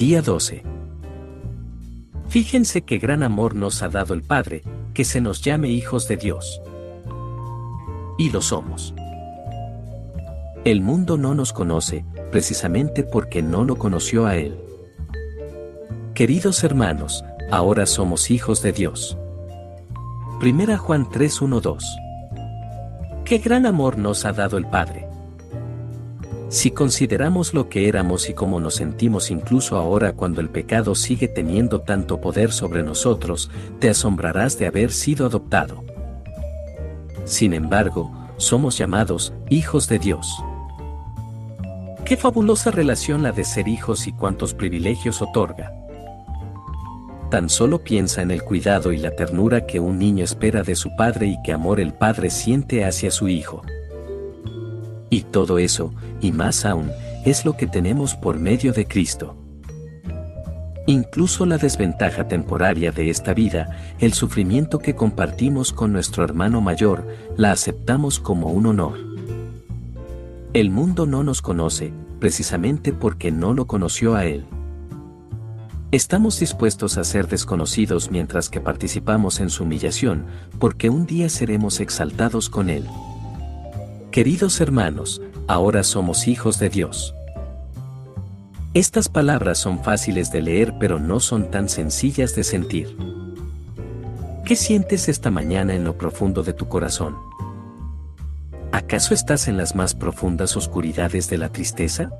Día 12. Fíjense qué gran amor nos ha dado el Padre, que se nos llame hijos de Dios. Y lo somos. El mundo no nos conoce, precisamente porque no lo conoció a Él. Queridos hermanos, ahora somos hijos de Dios. Primera Juan 3:12. Qué gran amor nos ha dado el Padre. Si consideramos lo que éramos y cómo nos sentimos incluso ahora cuando el pecado sigue teniendo tanto poder sobre nosotros, te asombrarás de haber sido adoptado. Sin embargo, somos llamados hijos de Dios. Qué fabulosa relación la de ser hijos y cuántos privilegios otorga. Tan solo piensa en el cuidado y la ternura que un niño espera de su padre y qué amor el padre siente hacia su hijo. Y todo eso, y más aún, es lo que tenemos por medio de Cristo. Incluso la desventaja temporaria de esta vida, el sufrimiento que compartimos con nuestro hermano mayor, la aceptamos como un honor. El mundo no nos conoce, precisamente porque no lo conoció a Él. Estamos dispuestos a ser desconocidos mientras que participamos en su humillación, porque un día seremos exaltados con Él. Queridos hermanos, ahora somos hijos de Dios. Estas palabras son fáciles de leer pero no son tan sencillas de sentir. ¿Qué sientes esta mañana en lo profundo de tu corazón? ¿Acaso estás en las más profundas oscuridades de la tristeza?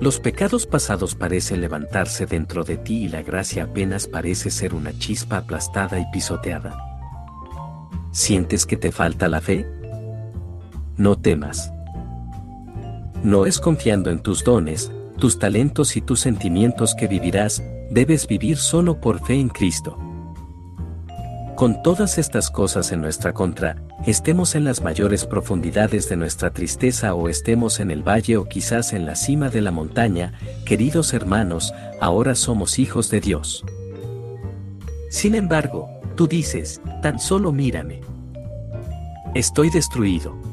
Los pecados pasados parecen levantarse dentro de ti y la gracia apenas parece ser una chispa aplastada y pisoteada. ¿Sientes que te falta la fe? No temas. No es confiando en tus dones, tus talentos y tus sentimientos que vivirás, debes vivir solo por fe en Cristo. Con todas estas cosas en nuestra contra, estemos en las mayores profundidades de nuestra tristeza o estemos en el valle o quizás en la cima de la montaña, queridos hermanos, ahora somos hijos de Dios. Sin embargo, tú dices, tan solo mírame. Estoy destruido.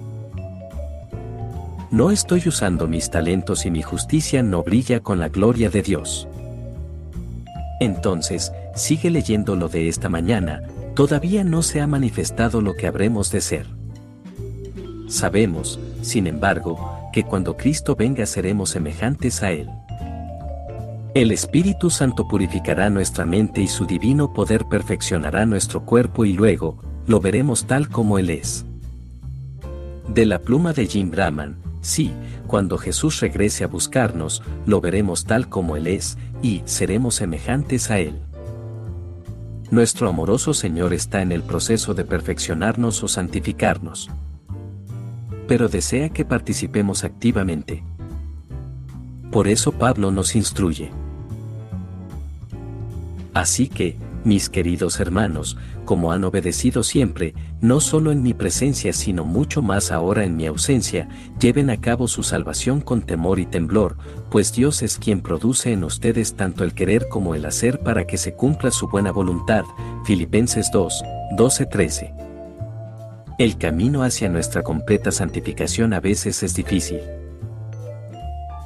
No estoy usando mis talentos y mi justicia no brilla con la gloria de Dios. Entonces, sigue leyendo lo de esta mañana, todavía no se ha manifestado lo que habremos de ser. Sabemos, sin embargo, que cuando Cristo venga seremos semejantes a Él. El Espíritu Santo purificará nuestra mente y su divino poder perfeccionará nuestro cuerpo y luego, lo veremos tal como Él es. De la pluma de Jim Brahman, Sí, cuando Jesús regrese a buscarnos, lo veremos tal como Él es, y seremos semejantes a Él. Nuestro amoroso Señor está en el proceso de perfeccionarnos o santificarnos. Pero desea que participemos activamente. Por eso Pablo nos instruye. Así que, mis queridos hermanos, como han obedecido siempre, no solo en mi presencia sino mucho más ahora en mi ausencia, lleven a cabo su salvación con temor y temblor, pues Dios es quien produce en ustedes tanto el querer como el hacer para que se cumpla su buena voluntad. Filipenses 2, 12-13. El camino hacia nuestra completa santificación a veces es difícil.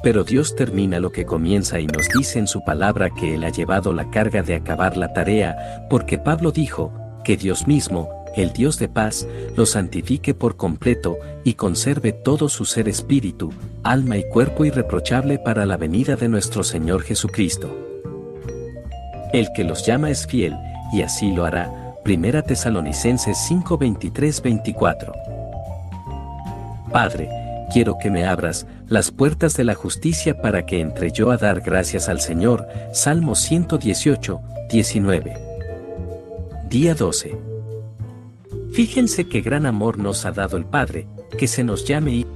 Pero Dios termina lo que comienza y nos dice en su palabra que Él ha llevado la carga de acabar la tarea, porque Pablo dijo, que Dios mismo, el Dios de paz, lo santifique por completo y conserve todo su ser espíritu, alma y cuerpo irreprochable para la venida de nuestro Señor Jesucristo. El que los llama es fiel, y así lo hará. Primera Tesalonicenses 5 24. Padre, quiero que me abras las puertas de la justicia para que entre yo a dar gracias al Señor. Salmo 118, 19. Día 12. Fíjense qué gran amor nos ha dado el Padre, que se nos llame y